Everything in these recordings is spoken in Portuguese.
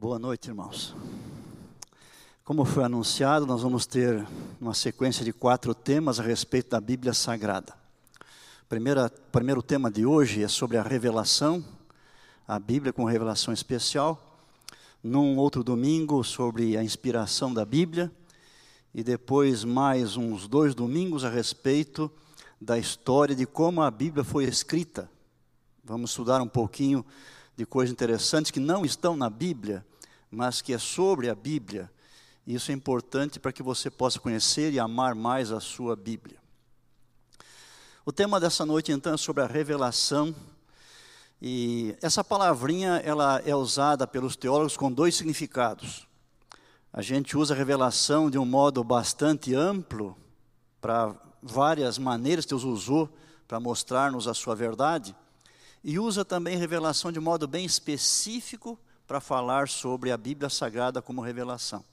Boa noite, irmãos. Como foi anunciado, nós vamos ter uma sequência de quatro temas a respeito da Bíblia Sagrada. O primeiro tema de hoje é sobre a revelação, a Bíblia com revelação especial. Num outro domingo, sobre a inspiração da Bíblia. E depois, mais uns dois domingos a respeito da história de como a Bíblia foi escrita. Vamos estudar um pouquinho de coisas interessantes que não estão na Bíblia, mas que é sobre a Bíblia. Isso é importante para que você possa conhecer e amar mais a sua Bíblia. O tema dessa noite então é sobre a revelação. E essa palavrinha ela é usada pelos teólogos com dois significados. A gente usa a revelação de um modo bastante amplo para várias maneiras que Deus usou para mostrar-nos a sua verdade e usa também revelação de modo bem específico para falar sobre a Bíblia Sagrada como revelação.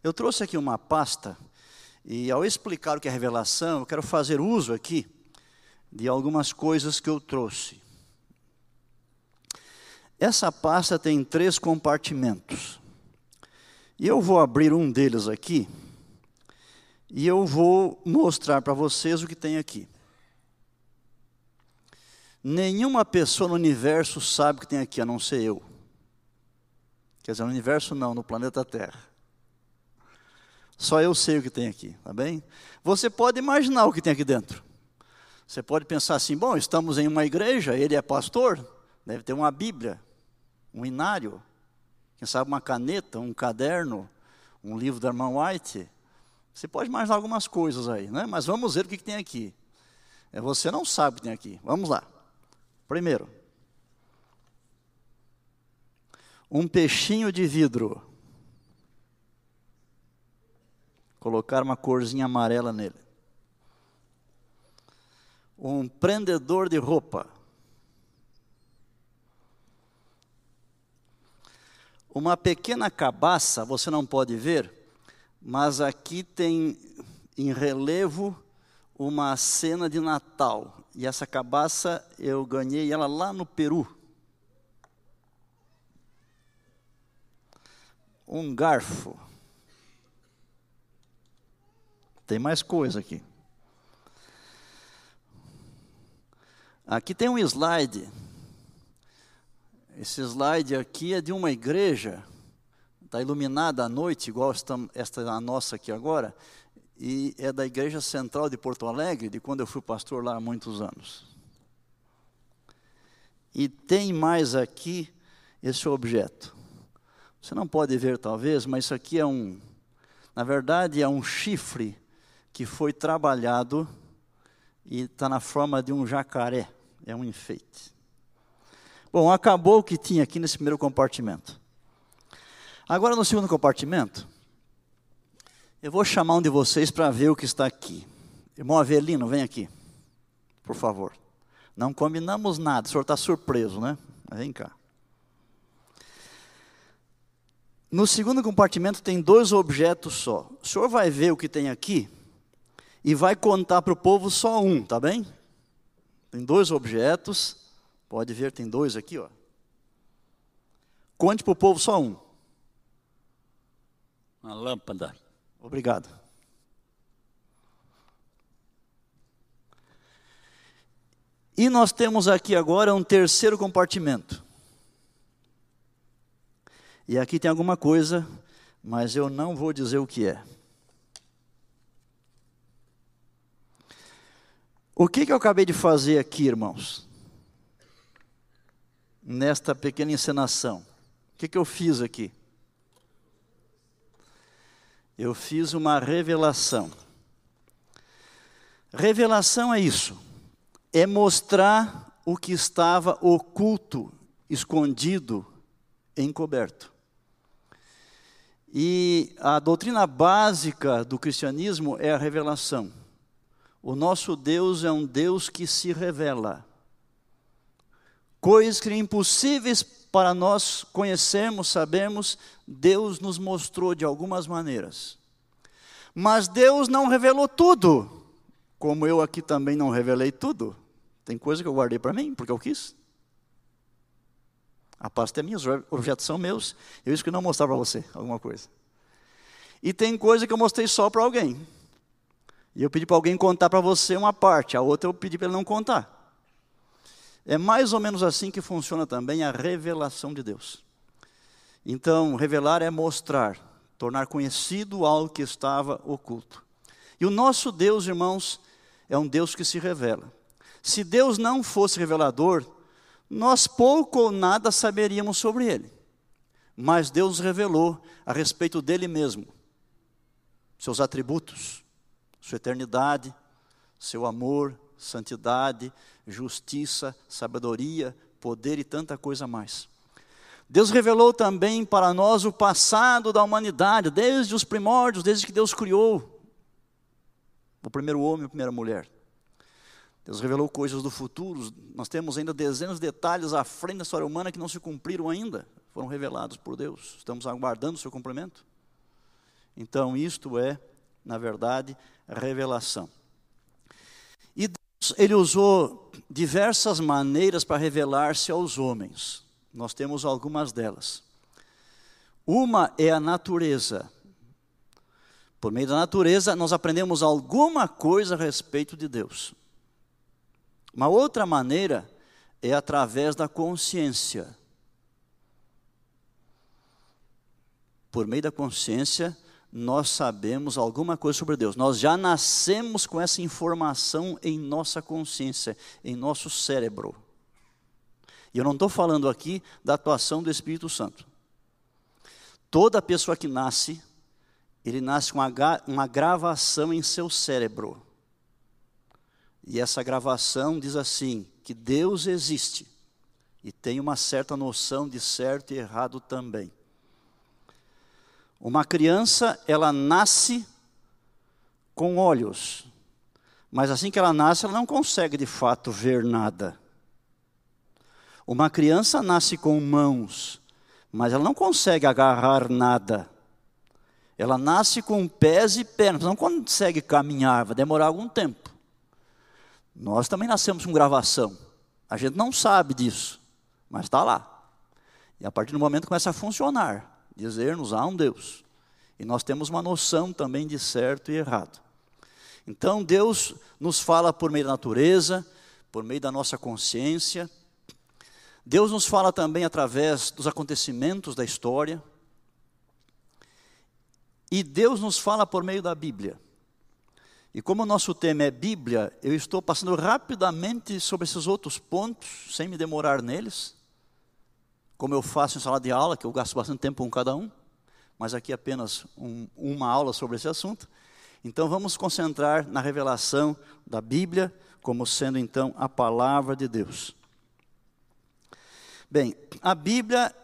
Eu trouxe aqui uma pasta e ao explicar o que é revelação, eu quero fazer uso aqui de algumas coisas que eu trouxe. Essa pasta tem três compartimentos. E eu vou abrir um deles aqui e eu vou mostrar para vocês o que tem aqui. Nenhuma pessoa no universo sabe o que tem aqui, a não ser eu. Quer dizer, no universo não, no planeta Terra. Só eu sei o que tem aqui, tá bem? Você pode imaginar o que tem aqui dentro. Você pode pensar assim: bom, estamos em uma igreja, ele é pastor, deve ter uma Bíblia, um inário, quem sabe uma caneta, um caderno, um livro da irmã White. Você pode imaginar algumas coisas aí, né? Mas vamos ver o que, que tem aqui. É, você não sabe o que tem aqui. Vamos lá. Primeiro, um peixinho de vidro. Colocar uma corzinha amarela nele. Um prendedor de roupa. Uma pequena cabaça, você não pode ver, mas aqui tem em relevo uma cena de Natal. E essa cabaça eu ganhei ela lá no Peru. Um garfo. Tem mais coisa aqui. Aqui tem um slide. Esse slide aqui é de uma igreja. Está iluminada à noite, igual esta, esta a nossa aqui agora e é da Igreja Central de Porto Alegre, de quando eu fui pastor lá há muitos anos. E tem mais aqui esse objeto. Você não pode ver talvez, mas isso aqui é um, na verdade é um chifre que foi trabalhado e está na forma de um jacaré, é um enfeite. Bom, acabou o que tinha aqui nesse primeiro compartimento. Agora no segundo compartimento, eu vou chamar um de vocês para ver o que está aqui. Irmão Avelino, vem aqui, por favor. Não combinamos nada, o senhor está surpreso, né? Vem cá. No segundo compartimento tem dois objetos só. O senhor vai ver o que tem aqui e vai contar para o povo só um, tá bem? Tem dois objetos. Pode ver, tem dois aqui, ó. Conte para o povo só um. Uma lâmpada. Obrigado. E nós temos aqui agora um terceiro compartimento. E aqui tem alguma coisa, mas eu não vou dizer o que é. O que, que eu acabei de fazer aqui, irmãos? Nesta pequena encenação. O que, que eu fiz aqui? eu fiz uma revelação. Revelação é isso, é mostrar o que estava oculto, escondido, encoberto. E a doutrina básica do cristianismo é a revelação. O nosso Deus é um Deus que se revela. Coisas que impossíveis para nós conhecermos, sabemos, Deus nos mostrou de algumas maneiras. Mas Deus não revelou tudo, como eu aqui também não revelei tudo. Tem coisa que eu guardei para mim, porque eu quis. A pasta é minha, os objetos são meus. Eu escolhi não mostrar para você alguma coisa. E tem coisa que eu mostrei só para alguém. E eu pedi para alguém contar para você uma parte, a outra eu pedi para ele não contar. É mais ou menos assim que funciona também a revelação de Deus. Então, revelar é mostrar, tornar conhecido algo que estava oculto. E o nosso Deus, irmãos, é um Deus que se revela. Se Deus não fosse revelador, nós pouco ou nada saberíamos sobre ele. Mas Deus revelou a respeito dele mesmo, seus atributos, sua eternidade, seu amor, santidade, justiça, sabedoria, poder e tanta coisa mais. Deus revelou também para nós o passado da humanidade, desde os primórdios, desde que Deus criou o primeiro homem e a primeira mulher. Deus revelou coisas do futuro, nós temos ainda dezenas de detalhes à frente da história humana que não se cumpriram ainda, foram revelados por Deus, estamos aguardando o seu cumprimento. Então, isto é, na verdade, revelação. E Deus, ele usou diversas maneiras para revelar-se aos homens. Nós temos algumas delas. Uma é a natureza. Por meio da natureza, nós aprendemos alguma coisa a respeito de Deus. Uma outra maneira é através da consciência. Por meio da consciência, nós sabemos alguma coisa sobre Deus. Nós já nascemos com essa informação em nossa consciência, em nosso cérebro. E eu não estou falando aqui da atuação do Espírito Santo. Toda pessoa que nasce, ele nasce com uma, gravação em seu cérebro. E essa gravação diz assim: que Deus existe e tem uma certa noção de certo e errado também. Uma criança, ela nasce com olhos, mas assim que ela nasce, ela não consegue de fato ver nada. Uma criança nasce com mãos, mas ela não consegue agarrar nada. Ela nasce com pés e pernas, não consegue caminhar, vai demorar algum tempo. Nós também nascemos com gravação. A gente não sabe disso, mas está lá. E a partir do momento começa a funcionar dizer-nos há um Deus. E nós temos uma noção também de certo e errado. Então Deus nos fala por meio da natureza, por meio da nossa consciência. Deus nos fala também através dos acontecimentos da história. E Deus nos fala por meio da Bíblia. E como o nosso tema é Bíblia, eu estou passando rapidamente sobre esses outros pontos, sem me demorar neles como eu faço em sala de aula, que eu gasto bastante tempo com cada um, mas aqui apenas um, uma aula sobre esse assunto. Então vamos concentrar na revelação da Bíblia, como sendo então a palavra de Deus. Bem, a Bíblia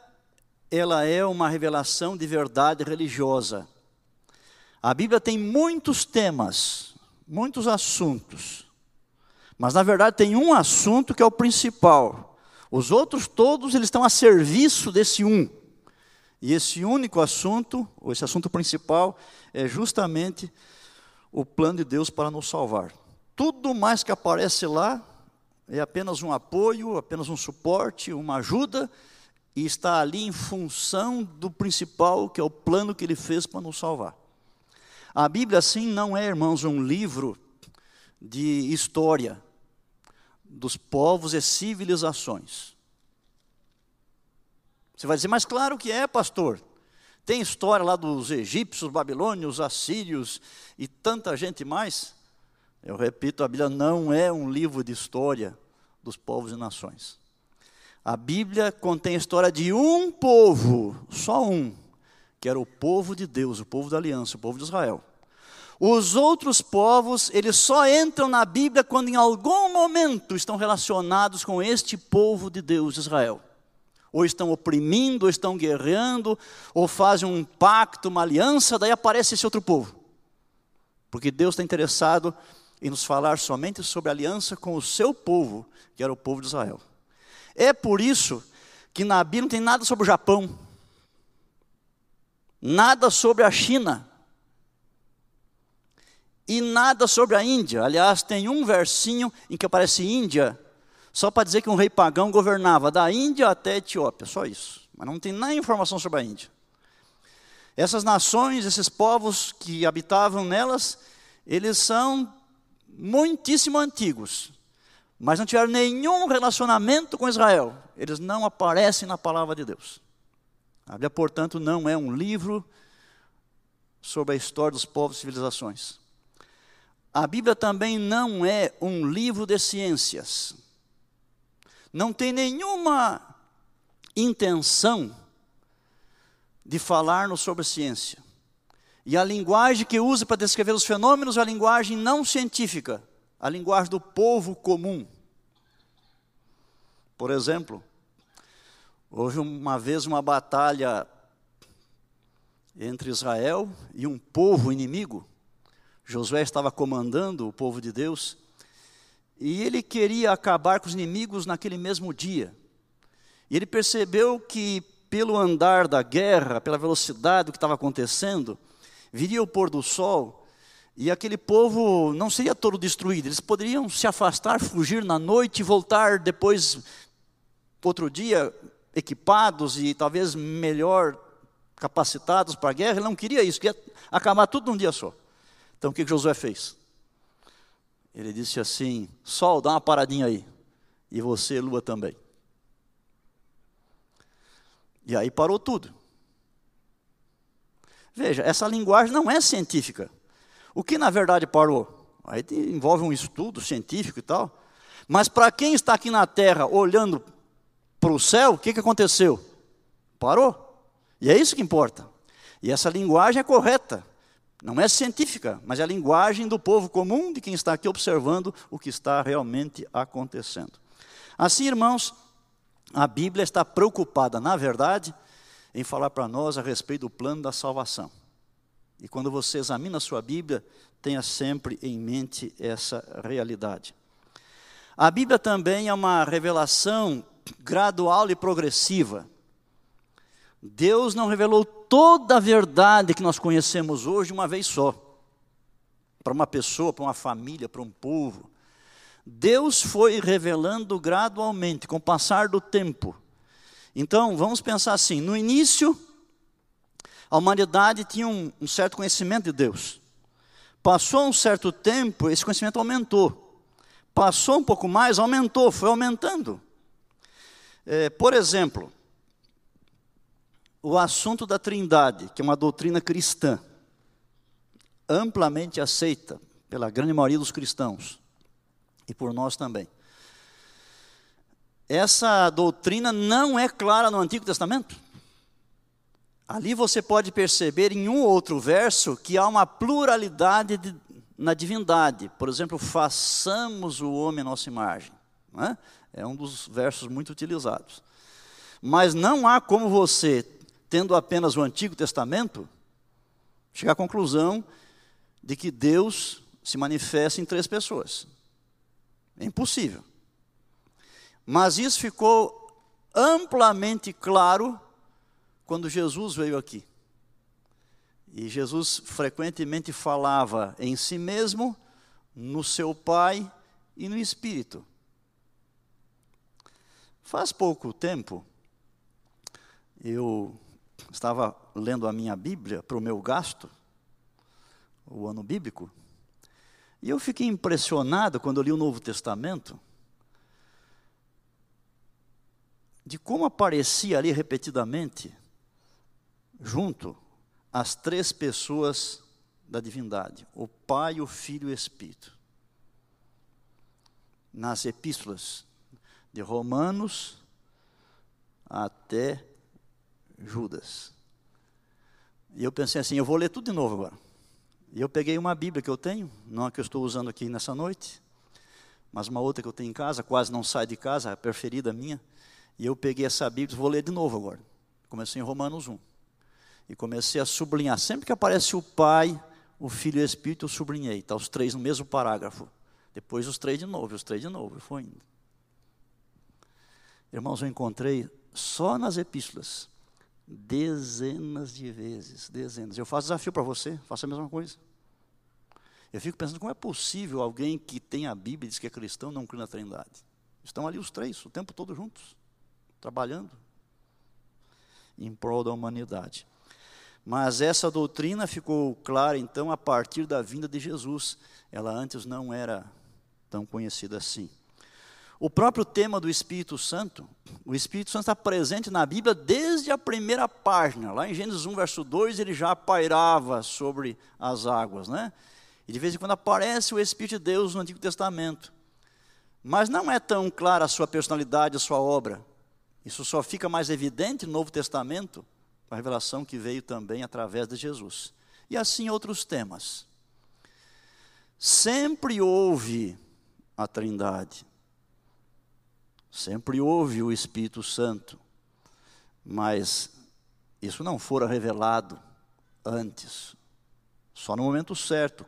ela é uma revelação de verdade religiosa. A Bíblia tem muitos temas, muitos assuntos. Mas na verdade tem um assunto que é o principal, os outros todos eles estão a serviço desse um. E esse único assunto, ou esse assunto principal, é justamente o plano de Deus para nos salvar. Tudo mais que aparece lá é apenas um apoio, apenas um suporte, uma ajuda, e está ali em função do principal, que é o plano que ele fez para nos salvar. A Bíblia, assim, não é, irmãos, um livro de história, dos povos e civilizações. Você vai dizer, mas claro que é, pastor. Tem história lá dos egípcios, babilônios, assírios e tanta gente mais. Eu repito, a Bíblia não é um livro de história dos povos e nações. A Bíblia contém a história de um povo, só um, que era o povo de Deus, o povo da aliança, o povo de Israel. Os outros povos, eles só entram na Bíblia quando em algum momento estão relacionados com este povo de Deus, Israel. Ou estão oprimindo, ou estão guerreando, ou fazem um pacto, uma aliança, daí aparece esse outro povo. Porque Deus está interessado em nos falar somente sobre a aliança com o seu povo, que era o povo de Israel. É por isso que na Bíblia não tem nada sobre o Japão, nada sobre a China, e nada sobre a Índia. Aliás, tem um versinho em que aparece Índia, Só para dizer que um rei pagão governava da Índia até a Etiópia, só isso. Mas não tem nem informação sobre a Índia. Essas nações, esses povos que habitavam nelas, eles são muitíssimo antigos, mas não tiveram nenhum relacionamento com Israel. Eles não aparecem na palavra de Deus. A Bíblia, portanto, não é um livro sobre a história dos povos e civilizações. A Bíblia também não é um livro de ciências. Não tem nenhuma intenção de falar-nos sobre ciência. E a linguagem que usa para descrever os fenômenos é a linguagem não científica, a linguagem do povo comum. Por exemplo, houve uma vez uma batalha entre Israel e um povo inimigo. Josué estava comandando o povo de Deus e ele queria acabar com os inimigos naquele mesmo dia. E ele percebeu que, pelo andar da guerra, pela velocidade do que estava acontecendo, viria o pôr do sol e aquele povo não seria todo destruído. Eles poderiam se afastar, fugir na noite e voltar depois, outro dia, equipados e talvez melhor capacitados para a guerra. Ele não queria isso, queria acabar tudo num dia só. Então o que Josué fez? Ele disse assim: Sol, dá uma paradinha aí. E você, lua, também. E aí parou tudo. Veja, essa linguagem não é científica. O que na verdade parou? Aí envolve um estudo científico e tal. Mas para quem está aqui na Terra olhando para o céu, o que, que aconteceu? Parou. E é isso que importa. E essa linguagem é correta. Não é científica, mas é a linguagem do povo comum, de quem está aqui observando o que está realmente acontecendo. Assim, irmãos, a Bíblia está preocupada, na verdade, em falar para nós a respeito do plano da salvação. E quando você examina a sua Bíblia, tenha sempre em mente essa realidade. A Bíblia também é uma revelação gradual e progressiva. Deus não revelou toda a verdade que nós conhecemos hoje uma vez só. Para uma pessoa, para uma família, para um povo. Deus foi revelando gradualmente, com o passar do tempo. Então, vamos pensar assim: no início, a humanidade tinha um, um certo conhecimento de Deus. Passou um certo tempo, esse conhecimento aumentou. Passou um pouco mais, aumentou, foi aumentando. É, por exemplo, o assunto da Trindade, que é uma doutrina cristã, amplamente aceita pela grande maioria dos cristãos e por nós também. Essa doutrina não é clara no Antigo Testamento. Ali você pode perceber em um ou outro verso que há uma pluralidade de, na divindade. Por exemplo, façamos o homem nossa imagem. É? É um dos versos muito utilizados. Mas não há como você tendo apenas o Antigo Testamento, chegar à conclusão de que Deus se manifesta em três pessoas. É impossível. Mas isso ficou amplamente claro quando Jesus veio aqui. E Jesus frequentemente falava em si mesmo, no seu Pai e no Espírito. Faz pouco tempo, eu estava lendo a minha Bíblia para o meu gasto, o ano bíblico, e eu fiquei impressionado quando eu li o Novo Testamento, de como aparecia ali repetidamente, junto, as três pessoas da divindade: o Pai, o Filho e o Espírito. Nas epístolas de Romanos até Judas. E eu pensei assim, eu vou ler tudo de novo agora. E eu peguei uma Bíblia que eu tenho, não a que eu estou usando aqui nessa noite, mas uma outra que eu tenho em casa, quase não sai de casa, a preferida minha. E eu peguei essa Bíblia e vou ler de novo agora. Comecei em Romanos 1. E comecei a sublinhar. Sempre que aparece o Pai, o Filho e o Espírito, eu sublinhei. Está os três no mesmo parágrafo. Depois os três de novo, os três de novo. E foi indo. Irmãos, eu encontrei só nas epístolas dezenas de vezes, dezenas. Eu faço desafio para você, faça a mesma coisa. Eu fico pensando como é possível alguém que tem a Bíblia e diz que é cristão não crê na Trindade. Estão ali os três, o tempo todo juntos, trabalhando em prol da humanidade. Mas essa doutrina ficou clara, então, a partir da vinda de Jesus. Ela antes não era tão conhecida assim. O próprio tema do Espírito Santo, o Espírito Santo está presente na Bíblia desde a primeira página. Lá em Gênesis 1, verso 2, ele já pairava sobre as águas, né? E de vez em quando aparece o Espírito de Deus no Antigo Testamento. Mas não é tão clara a sua personalidade, a sua obra. Isso só fica mais evidente no Novo Testamento, com a revelação que veio também através de Jesus. E assim outros temas. Sempre houve a Trindade Sempre houve o Espírito Santo, mas isso não fora revelado antes, só no momento certo,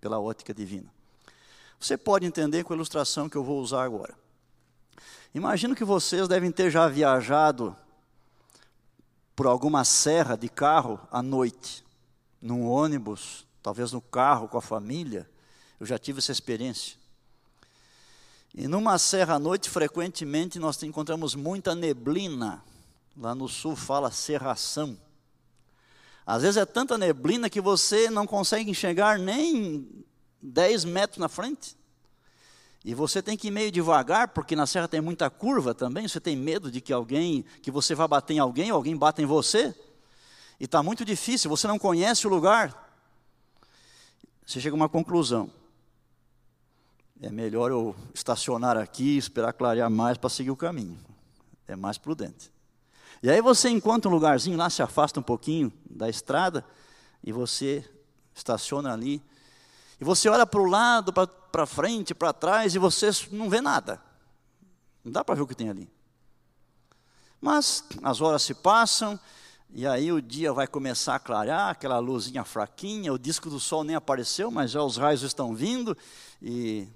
pela ótica divina. Você pode entender com a ilustração que eu vou usar agora. Imagino que vocês devem ter já viajado por alguma serra de carro à noite, num ônibus, talvez no carro com a família. Eu já tive essa experiência. E numa serra à noite, frequentemente, nós encontramos muita neblina. Lá no sul fala serração. Às vezes é tanta neblina que você não consegue enxergar nem 10 metros na frente. E você tem que ir meio devagar, porque na serra tem muita curva também. Você tem medo de que alguém, que você vá bater em alguém, ou alguém bata em você. E está muito difícil, você não conhece o lugar. Você chega a uma conclusão é melhor eu estacionar aqui, esperar clarear mais para seguir o caminho. É mais prudente. E aí você encontra um lugarzinho lá, se afasta um pouquinho da estrada, e você estaciona ali. E você olha para o lado, para frente, para trás, e você não vê nada. Não dá para ver o que tem ali. Mas as horas se passam, e aí o dia vai começar a clarear, aquela luzinha fraquinha, o disco do sol nem apareceu, mas já os raios estão vindo, e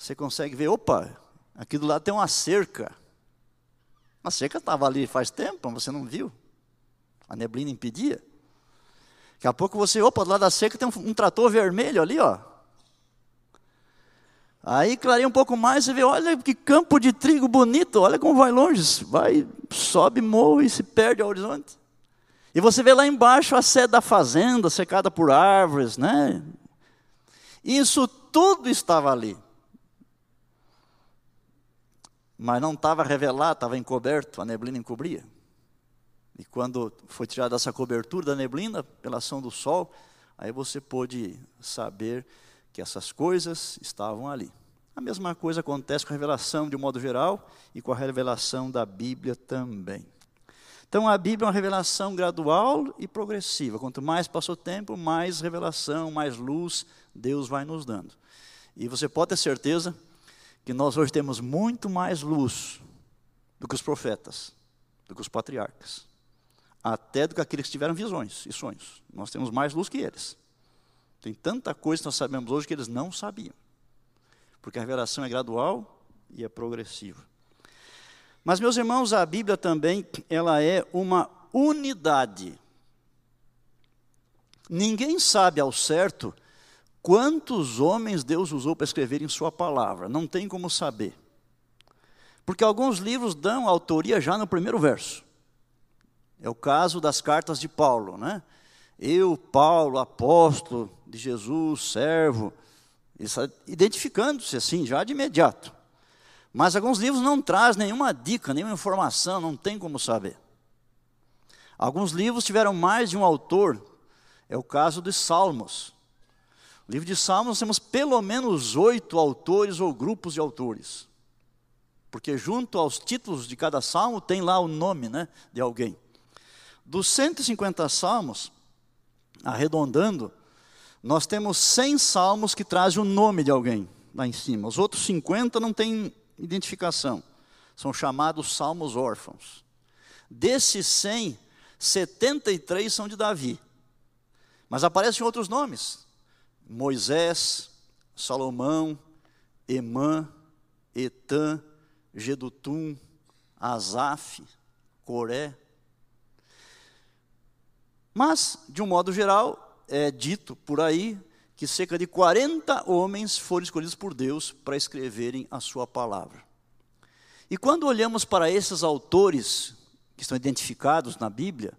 você consegue ver, opa, aqui do lado tem uma cerca. A cerca estava ali faz tempo, você não viu. A neblina impedia. Daqui a pouco você, opa, do lado da cerca tem um, um trator vermelho ali, ó. Aí clareia um pouco mais, você vê, olha que campo de trigo bonito, olha como vai longe, vai, sobe morro e se perde ao horizonte. E você vê lá embaixo a sede da fazenda, secada por árvores, né? Isso tudo estava ali mas não estava revelado, estava encoberto, a neblina encobria. E quando foi tirada essa cobertura da neblina, pela ação do sol, aí você pôde saber que essas coisas estavam ali. A mesma coisa acontece com a revelação de um modo geral e com a revelação da Bíblia também. Então a Bíblia é uma revelação gradual e progressiva. Quanto mais passa o tempo, mais revelação, mais luz Deus vai nos dando. E você pode ter certeza que nós hoje temos muito mais luz do que os profetas, do que os patriarcas, até do que aqueles que tiveram visões e sonhos. Nós temos mais luz que eles. Tem tanta coisa que nós sabemos hoje que eles não sabiam, porque a revelação é gradual e é progressiva. Mas, meus irmãos, a Bíblia também ela é uma unidade. Ninguém sabe ao certo Quantos homens Deus usou para escrever em Sua palavra? Não tem como saber. Porque alguns livros dão autoria já no primeiro verso. É o caso das cartas de Paulo, né? Eu, Paulo, apóstolo de Jesus, servo, identificando-se assim, já de imediato. Mas alguns livros não trazem nenhuma dica, nenhuma informação, não tem como saber. Alguns livros tiveram mais de um autor, é o caso dos Salmos. No livro de Salmos nós temos pelo menos oito autores ou grupos de autores. Porque junto aos títulos de cada salmo tem lá o nome né, de alguém. Dos 150 salmos, arredondando, nós temos 100 salmos que trazem o nome de alguém lá em cima. Os outros 50 não têm identificação. São chamados salmos órfãos. Desses 100, 73 são de Davi. Mas aparecem outros nomes. Moisés, Salomão, Emã, Etã, Gedutum, Asaf, Coré. Mas, de um modo geral, é dito por aí que cerca de 40 homens foram escolhidos por Deus para escreverem a sua palavra. E quando olhamos para esses autores que estão identificados na Bíblia,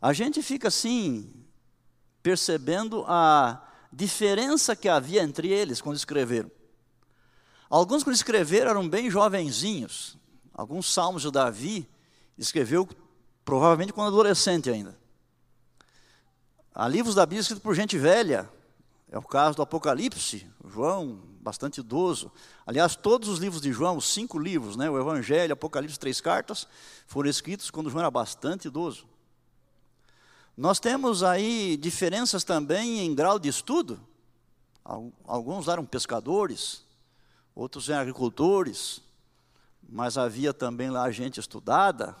a gente fica assim, percebendo a diferença que havia entre eles quando escreveram. Alguns, quando escreveram, eram bem jovenzinhos. Alguns salmos de Davi escreveu provavelmente quando adolescente ainda. Há livros da Bíblia escritos por gente velha, é o caso do Apocalipse, João, bastante idoso. Aliás, todos os livros de João, os cinco livros, né, o Evangelho, Apocalipse, três cartas, foram escritos quando João era bastante idoso. Nós temos aí diferenças também em grau de estudo. Alguns eram pescadores, outros eram agricultores, mas havia também lá gente estudada,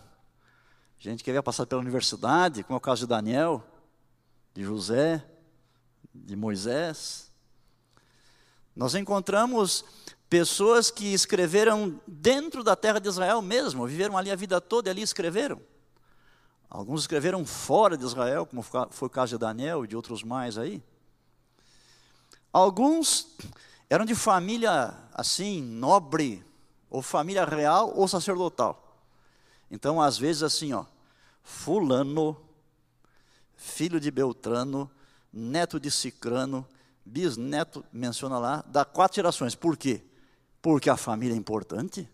gente que havia passado pela universidade, como é o caso de Daniel, de José, de Moisés. Nós encontramos pessoas que escreveram dentro da terra de Israel mesmo, viveram ali a vida toda e ali escreveram. Alguns escreveram fora de Israel, como foi o caso de Daniel e de outros mais aí. Alguns eram de família assim, nobre, ou família real ou sacerdotal. Então, às vezes, assim, ó, Fulano, filho de Beltrano, neto de Cicrano, bisneto, menciona lá, dá quatro gerações. Por quê? Porque a família é importante.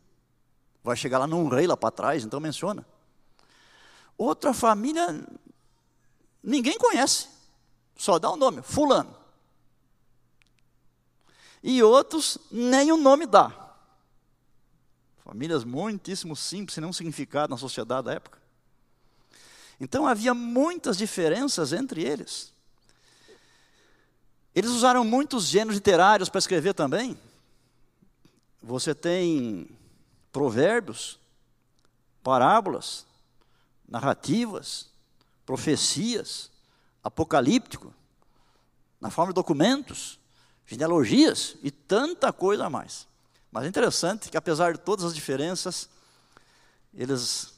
Vai chegar lá num rei lá para trás, então menciona. Outra família, ninguém conhece, só dá o um nome, Fulano. E outros, nem o nome dá. Famílias muitíssimo simples, sem nenhum significado na sociedade da época. Então havia muitas diferenças entre eles. Eles usaram muitos gêneros literários para escrever também. Você tem provérbios, parábolas, narrativas, profecias, apocalíptico, na forma de documentos, genealogias e tanta coisa a mais. Mas é interessante que, apesar de todas as diferenças, eles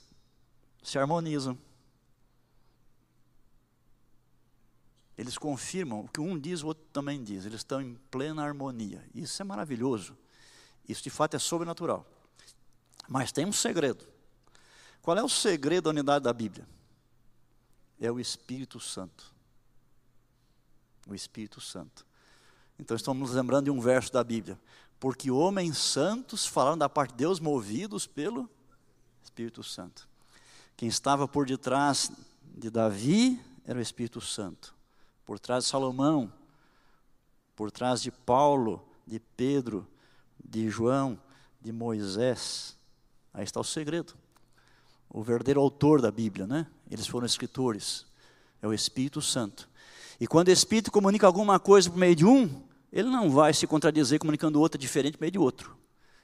se harmonizam. Eles confirmam o que um diz, o outro também diz. Eles estão em plena harmonia. Isso é maravilhoso. Isso de fato é sobrenatural. Mas tem um segredo. Qual é o segredo da unidade da Bíblia? É o Espírito Santo. O Espírito Santo. Então estamos nos lembrando de um verso da Bíblia. Porque homens santos falaram da parte de Deus movidos pelo Espírito Santo. Quem estava por detrás de Davi era o Espírito Santo por trás de Salomão, por trás de Paulo, de Pedro, de João, de Moisés. Aí está o segredo. O verdadeiro autor da Bíblia, né? Eles foram escritores. É o Espírito Santo. E quando o Espírito comunica alguma coisa por meio de um, ele não vai se contradizer comunicando outra diferente por meio de outro.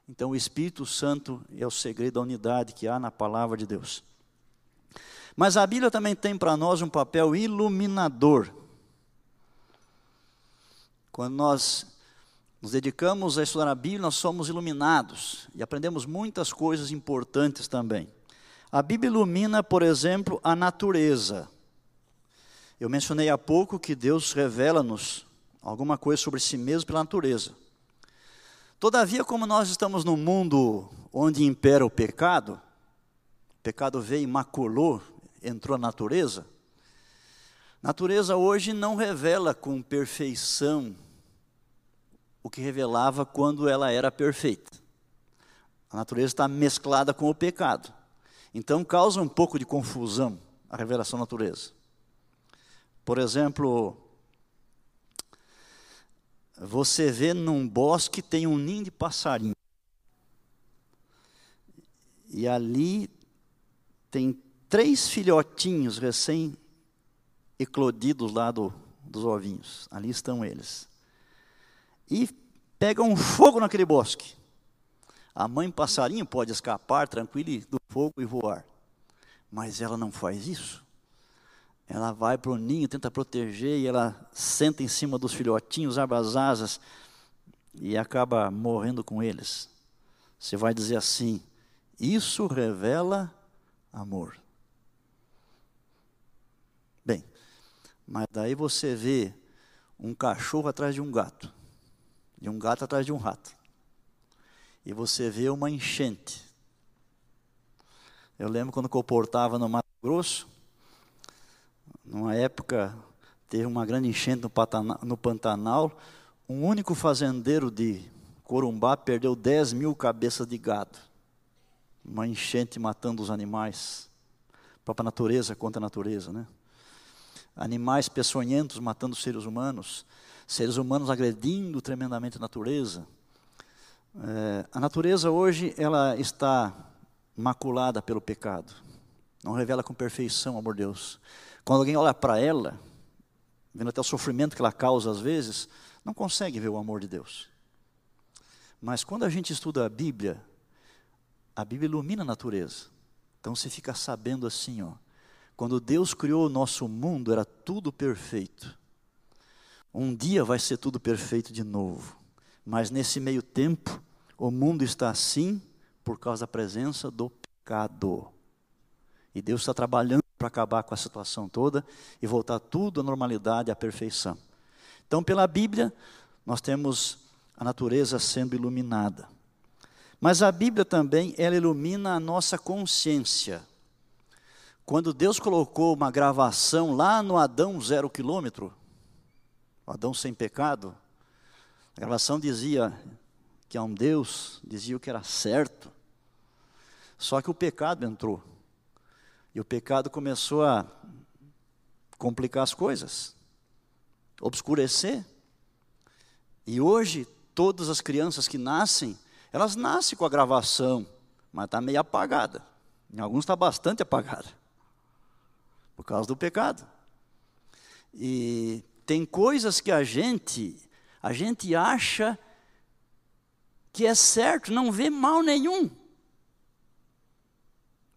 Então, o Espírito Santo é o segredo da unidade que há na palavra de Deus. Mas a Bíblia também tem para nós um papel iluminador. Quando nós nos dedicamos a estudar a Bíblia, nós somos iluminados e aprendemos muitas coisas importantes também. A Bíblia ilumina, por exemplo, a natureza. Eu mencionei há pouco que Deus revela-nos alguma coisa sobre si mesmo pela natureza. Todavia, como nós estamos num mundo onde impera o pecado, o pecado veio e maculou, entrou na natureza. A natureza hoje não revela com perfeição o que revelava quando ela era perfeita. A natureza está mesclada com o pecado. Então causa um pouco de confusão a revelação da natureza. Por exemplo, você vê num bosque tem um ninho de passarinho. E ali tem três filhotinhos recém-eclodidos lá do, dos ovinhos. Ali estão eles e pega um fogo naquele bosque. A mãe passarinho pode escapar tranquilo do fogo e voar, mas ela não faz isso. Ela vai para o ninho, tenta proteger e ela senta em cima dos filhotinhos, abre as asas e acaba morrendo com eles. Você vai dizer assim: isso revela amor. Bem, mas daí você vê um cachorro atrás de um gato, e um gato atrás de um rato. E você vê uma enchente. Eu lembro quando comportava no Mato Grosso, numa época teve uma grande enchente no Pantanal, um único fazendeiro de Corumbá perdeu 10 mil cabeças de gado. Uma enchente matando os animais. A própria natureza contra a natureza, né? Animais peçonhentos matando seres humanos. Seres humanos agredindo tremendamente a natureza. É, a natureza hoje, ela está maculada pelo pecado. Não revela com perfeição o amor de Deus. Quando alguém olha para ela, vendo até o sofrimento que ela causa às vezes, não consegue ver o amor de Deus. Mas quando a gente estuda a Bíblia, a Bíblia ilumina a natureza. Então você fica sabendo assim, ó, quando Deus criou o nosso mundo, era tudo perfeito. Um dia vai ser tudo perfeito de novo. Mas nesse meio tempo, o mundo está assim por causa da presença do pecado. E Deus está trabalhando para acabar com a situação toda e voltar tudo à normalidade, à perfeição. Então, pela Bíblia, nós temos a natureza sendo iluminada. Mas a Bíblia também, ela ilumina a nossa consciência. Quando Deus colocou uma gravação lá no Adão zero quilômetro, Adão sem pecado, a gravação dizia que há um Deus, dizia o que era certo, só que o pecado entrou. E o pecado começou a complicar as coisas, obscurecer. E hoje todas as crianças que nascem, elas nascem com a gravação, mas está meio apagada. Em alguns está bastante apagada, por causa do pecado. E tem coisas que a gente, a gente acha que é certo, não vê mal nenhum.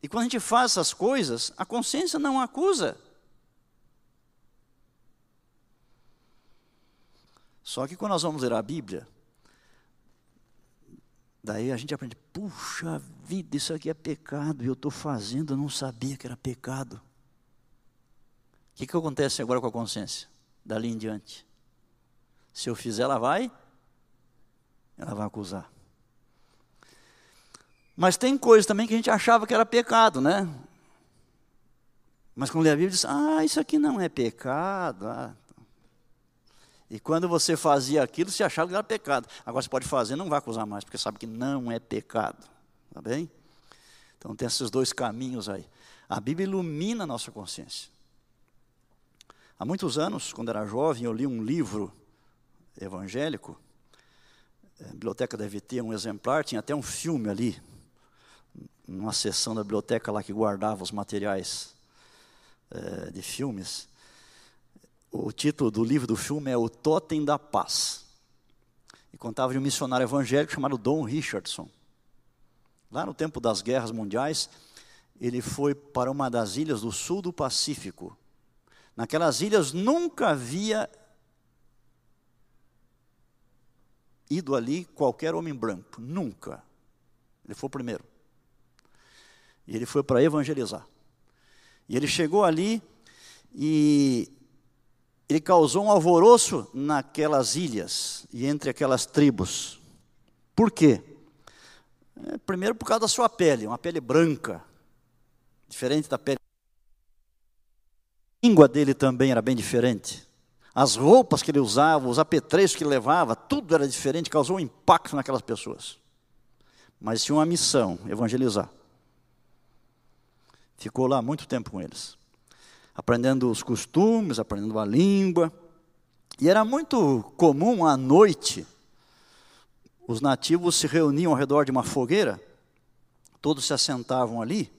E quando a gente faz essas coisas, a consciência não acusa. Só que quando nós vamos ler a Bíblia, Daí a gente aprende, puxa vida, isso aqui é pecado, e eu estou fazendo, eu não sabia que era pecado. O que, que acontece agora com a consciência? Dali em diante. Se eu fizer, ela vai, ela vai acusar. Mas tem coisas também que a gente achava que era pecado, né? Mas quando lê a Bíblia, diz, ah, isso aqui não é pecado. Ah, e quando você fazia aquilo, você achava que era pecado. Agora você pode fazer, não vai acusar mais, porque sabe que não é pecado. Tá bem? Então tem esses dois caminhos aí. A Bíblia ilumina a nossa consciência. Há muitos anos, quando era jovem, eu li um livro evangélico. A biblioteca deve ter um exemplar, tinha até um filme ali, numa seção da biblioteca lá que guardava os materiais é, de filmes. O título do livro do filme é O Totem da Paz. E contava de um missionário evangélico chamado Don Richardson. Lá no tempo das guerras mundiais, ele foi para uma das ilhas do sul do Pacífico. Naquelas ilhas nunca havia ido ali qualquer homem branco, nunca. Ele foi o primeiro. E ele foi para evangelizar. E ele chegou ali e ele causou um alvoroço naquelas ilhas e entre aquelas tribos. Por quê? É, primeiro, por causa da sua pele, uma pele branca, diferente da pele. A língua dele também era bem diferente. As roupas que ele usava, os apetrechos que levava, tudo era diferente, causou um impacto naquelas pessoas. Mas tinha uma missão: evangelizar. Ficou lá muito tempo com eles aprendendo os costumes, aprendendo a língua. E era muito comum à noite, os nativos se reuniam ao redor de uma fogueira, todos se assentavam ali,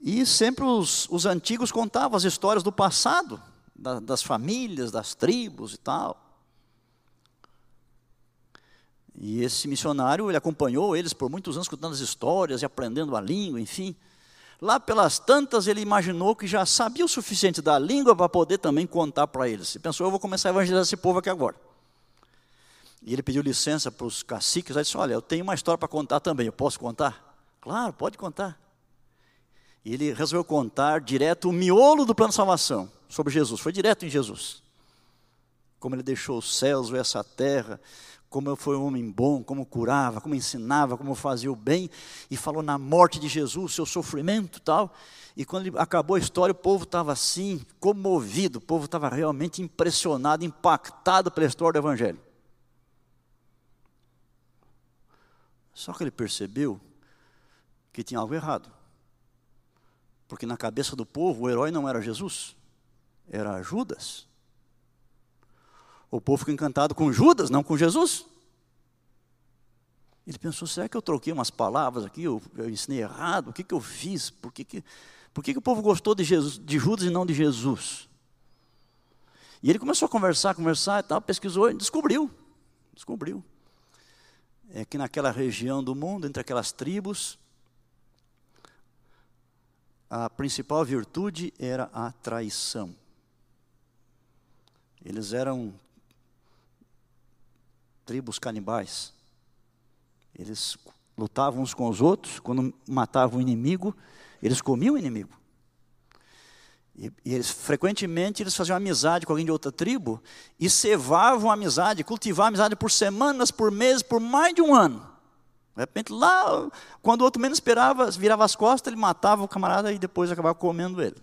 e sempre os, os antigos contavam as histórias do passado, da, das famílias, das tribos e tal. E esse missionário, ele acompanhou eles por muitos anos, contando as histórias e aprendendo a língua, enfim. Lá pelas tantas, ele imaginou que já sabia o suficiente da língua para poder também contar para eles. E pensou, eu vou começar a evangelizar esse povo aqui agora. E ele pediu licença para os caciques, aí disse, olha, eu tenho uma história para contar também, eu posso contar? Claro, pode contar. E ele resolveu contar direto o miolo do plano de salvação sobre Jesus, foi direto em Jesus. como ele deixou os céus ou essa terra, como foi um homem bom, como curava, como ensinava, como fazia o bem, e falou na morte de Jesus, seu sofrimento tal. E quando ele acabou a história, o povo estava assim, comovido, o povo estava realmente impressionado, impactado pela história do Evangelho. Só que ele percebeu que tinha algo errado. Porque na cabeça do povo, o herói não era Jesus, era Judas. O povo ficou encantado com Judas, não com Jesus. Ele pensou: será que eu troquei umas palavras aqui? Eu, eu ensinei errado? O que, que eu fiz? Por, que, que, por que, que o povo gostou de, Jesus, de Judas e não de Jesus? E ele começou a conversar, conversar e tal, pesquisou e descobriu. Descobriu. É que naquela região do mundo, entre aquelas tribos, a principal virtude era a traição. Eles eram tribos canibais. Eles lutavam uns com os outros, quando matavam o inimigo, eles comiam o inimigo. E, e eles, frequentemente eles faziam amizade com alguém de outra tribo e cevavam amizade, cultivavam amizade por semanas, por meses, por mais de um ano. De repente, lá, quando o outro menos esperava, virava as costas, ele matava o camarada e depois acabava comendo ele.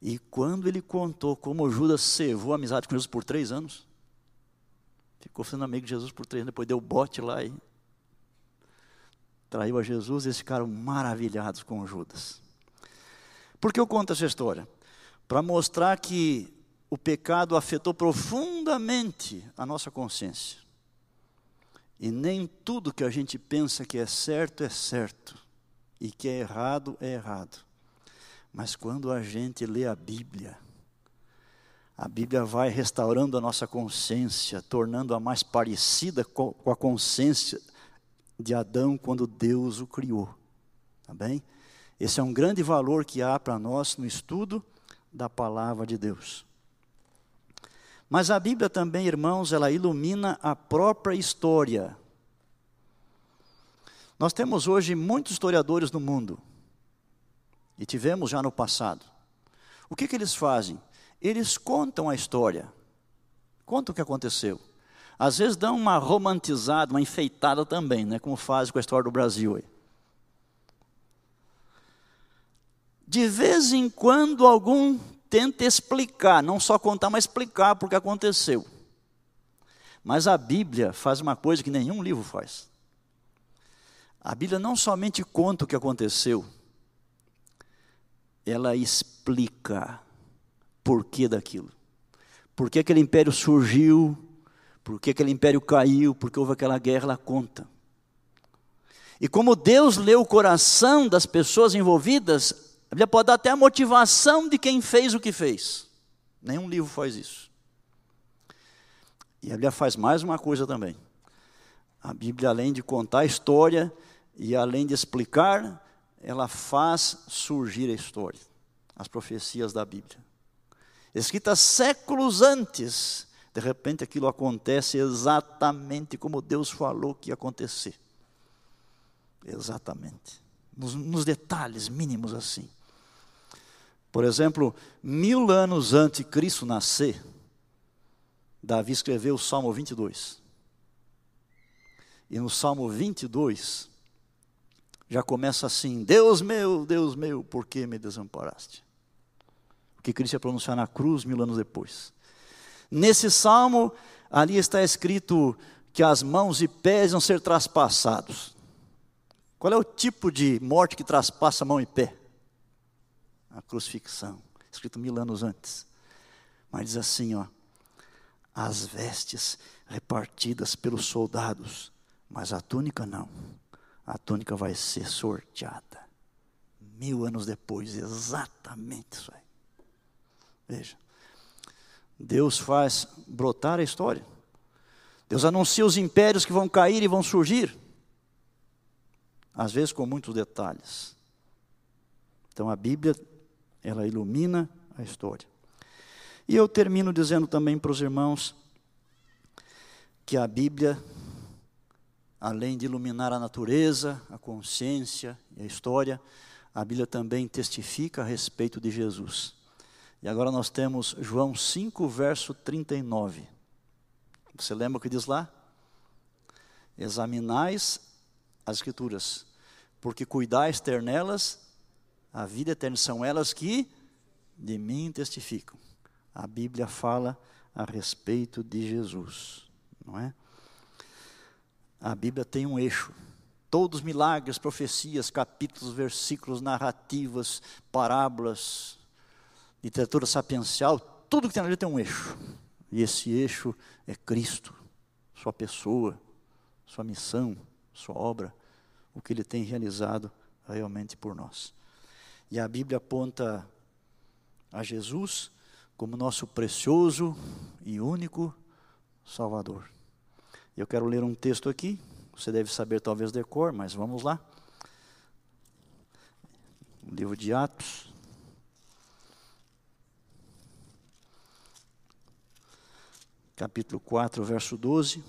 E quando ele contou como Judas cevou a amizade com Jesus por três anos, Ficou sendo amigo de Jesus por três anos, depois deu bote lá e traiu a Jesus. E eles ficaram maravilhados com Judas. Por que eu conto essa história? Para mostrar que o pecado afetou profundamente a nossa consciência. E nem tudo que a gente pensa que é certo é certo, e que é errado é errado. Mas quando a gente lê a Bíblia, a Bíblia vai restaurando a nossa consciência, tornando-a mais parecida com a consciência de Adão quando Deus o criou. Tá bem? Esse é um grande valor que há para nós no estudo da palavra de Deus. Mas a Bíblia também, irmãos, ela ilumina a própria história. Nós temos hoje muitos historiadores no mundo, e tivemos já no passado. O que, que eles fazem? eles contam a história, contam o que aconteceu. Às vezes dão uma romantizada, uma enfeitada também, né, como fazem com a história do Brasil. Aí. De vez em quando algum tenta explicar, não só contar, mas explicar porque aconteceu. Mas a Bíblia faz uma coisa que nenhum livro faz. A Bíblia não somente conta o que aconteceu, ela explica porquê daquilo. Por que aquele império surgiu, por que aquele império caiu, por que houve aquela guerra, ela conta. E como Deus lê o coração das pessoas envolvidas, a Bíblia pode dar até a motivação de quem fez o que fez. Nenhum livro faz isso. E a Bíblia faz mais uma coisa também. A Bíblia, além de contar a história e além de explicar, ela faz surgir a história, as profecias da Bíblia escrita séculos antes, de repente aquilo acontece exatamente como Deus falou que ia acontecer. Exatamente. Nos, nos detalhes mínimos assim. Por exemplo, mil anos antes de Cristo nascer, Davi escreveu o Salmo 22. E no Salmo 22, já começa assim: Deus meu, Deus meu, por que me desamparaste? que Cristo ia pronunciar na cruz mil anos depois. Nesse salmo, ali está escrito que as mãos e pés vão ser traspassados. Qual é o tipo de morte que traspassa mão e pé? A crucifixão, escrito mil anos antes. Mas diz assim, ó, as vestes repartidas pelos soldados, mas a túnica não. A túnica vai ser sorteada. Mil anos depois, exatamente isso aí. Veja, Deus faz brotar a história. Deus anuncia os impérios que vão cair e vão surgir, às vezes com muitos detalhes. Então a Bíblia, ela ilumina a história. E eu termino dizendo também para os irmãos que a Bíblia, além de iluminar a natureza, a consciência e a história, a Bíblia também testifica a respeito de Jesus. E agora nós temos João 5, verso 39. Você lembra o que diz lá? Examinais as Escrituras, porque cuidais ter nelas a vida eterna, são elas que de mim testificam. A Bíblia fala a respeito de Jesus, não é? A Bíblia tem um eixo. Todos os milagres, profecias, capítulos, versículos, narrativas, parábolas, literatura sapiencial, tudo que tem ali tem um eixo. E esse eixo é Cristo, Sua pessoa, Sua missão, Sua obra, o que Ele tem realizado realmente por nós. E a Bíblia aponta a Jesus como nosso precioso e único Salvador. Eu quero ler um texto aqui, você deve saber talvez decor, mas vamos lá. O livro de Atos. capítulo 4, verso 12.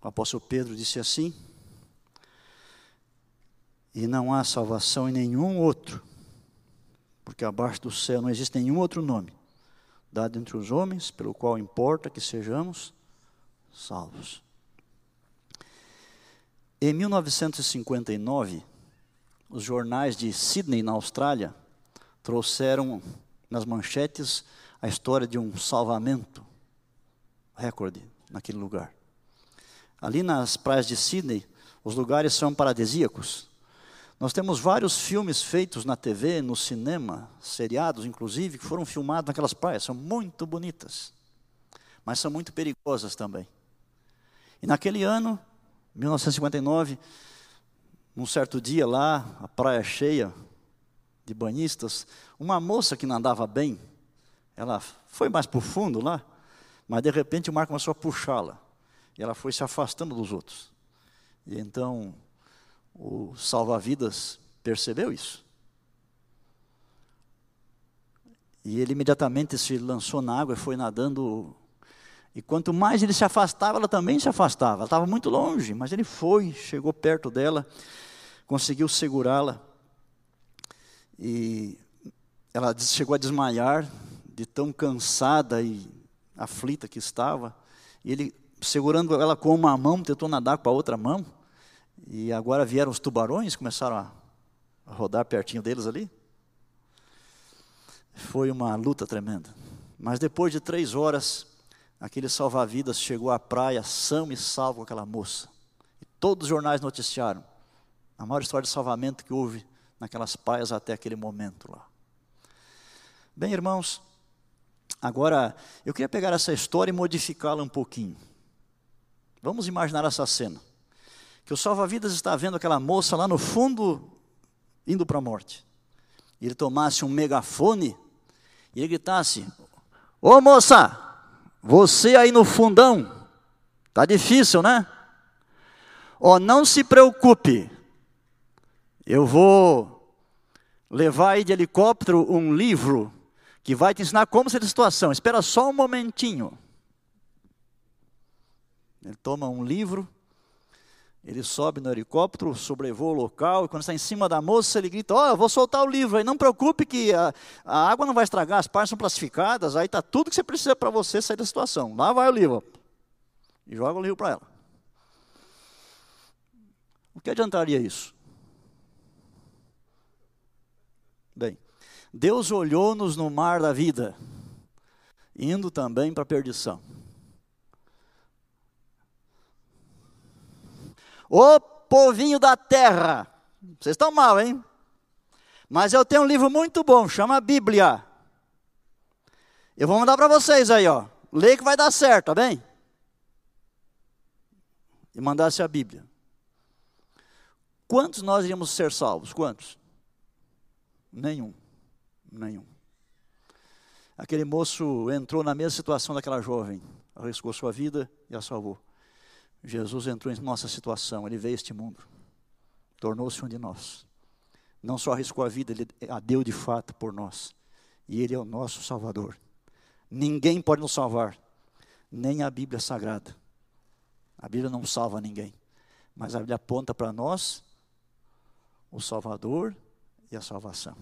O apóstolo Pedro disse assim: E não há salvação em nenhum outro, porque abaixo do céu não existe nenhum outro nome dado entre os homens pelo qual importa que sejamos salvos. Em 1959, os jornais de Sydney, na Austrália, trouxeram nas manchetes a história de um salvamento recorde naquele lugar. Ali nas praias de Sydney, os lugares são paradisíacos. Nós temos vários filmes feitos na TV, no cinema, seriados inclusive, que foram filmados naquelas praias. São muito bonitas, mas são muito perigosas também. E naquele ano, 1959, num certo dia lá, a praia cheia de banhistas, uma moça que não andava bem, ela foi mais para o fundo lá, mas de repente o mar começou a puxá-la. E ela foi se afastando dos outros. E então o salva-vidas percebeu isso. E ele imediatamente se lançou na água e foi nadando. E quanto mais ele se afastava, ela também se afastava. Ela estava muito longe, mas ele foi, chegou perto dela, conseguiu segurá-la. E ela chegou a desmaiar de tão cansada e aflita que estava, e ele, segurando ela com uma mão, tentou nadar com a outra mão, e agora vieram os tubarões, começaram a, rodar pertinho deles ali. Foi uma luta tremenda. Mas depois de três horas, aquele salva-vidas chegou à praia, são e salvo aquela moça. E todos os jornais noticiaram a maior história de salvamento que houve naquelas praias até aquele momento lá. Bem, irmãos, Agora, eu queria pegar essa história e modificá-la um pouquinho. Vamos imaginar essa cena. Que o salva-vidas está vendo aquela moça lá no fundo, indo para a morte. E ele tomasse um megafone e ele gritasse: Ô moça, você aí no fundão, tá difícil, né? Ó, oh, não se preocupe, eu vou levar aí de helicóptero um livro que vai te ensinar como ser a situação. Espera só um momentinho. Ele toma um livro, ele sobe no helicóptero, sobrevoa o local, e quando está em cima da moça, ele grita: Ó, vou soltar o livro aí, não preocupe que a, a água não vai estragar, as partes são classificadas, aí está tudo que você precisa para você sair da situação. Lá vai o livro. E joga o livro para ela. O que adiantaria isso? Bem, Deus olhou-nos no mar da vida, indo também para a perdição. Ô povinho da terra, vocês estão mal, hein? Mas eu tenho um livro muito bom, chama Bíblia. Eu vou mandar para vocês aí, ó. Lê que vai dar certo, tá bem? E mandasse a Bíblia. Quantos nós iríamos ser salvos? Quantos? Nenhum nenhum. Aquele moço entrou na mesma situação daquela jovem, arriscou sua vida e a salvou. Jesus entrou em nossa situação, ele veio a este mundo, tornou-se um de nós. Não só arriscou a vida, ele a deu de fato por nós. E ele é o nosso Salvador. Ninguém pode nos salvar, nem a Bíblia Sagrada. A Bíblia não salva ninguém, mas a Bíblia aponta para nós o Salvador e a salvação.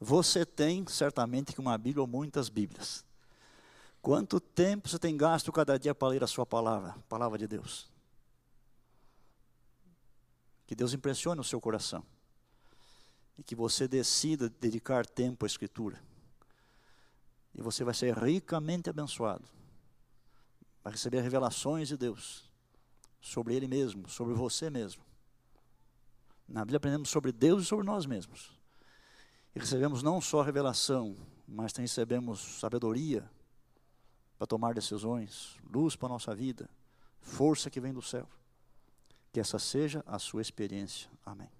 Você tem certamente uma Bíblia ou muitas Bíblias. Quanto tempo você tem gasto cada dia para ler a sua palavra, a palavra de Deus? Que Deus impressione o seu coração. E que você decida dedicar tempo à Escritura. E você vai ser ricamente abençoado. Vai receber revelações de Deus sobre Ele mesmo, sobre você mesmo. Na Bíblia aprendemos sobre Deus e sobre nós mesmos. E recebemos não só revelação, mas também recebemos sabedoria para tomar decisões, luz para a nossa vida, força que vem do céu. Que essa seja a sua experiência. Amém.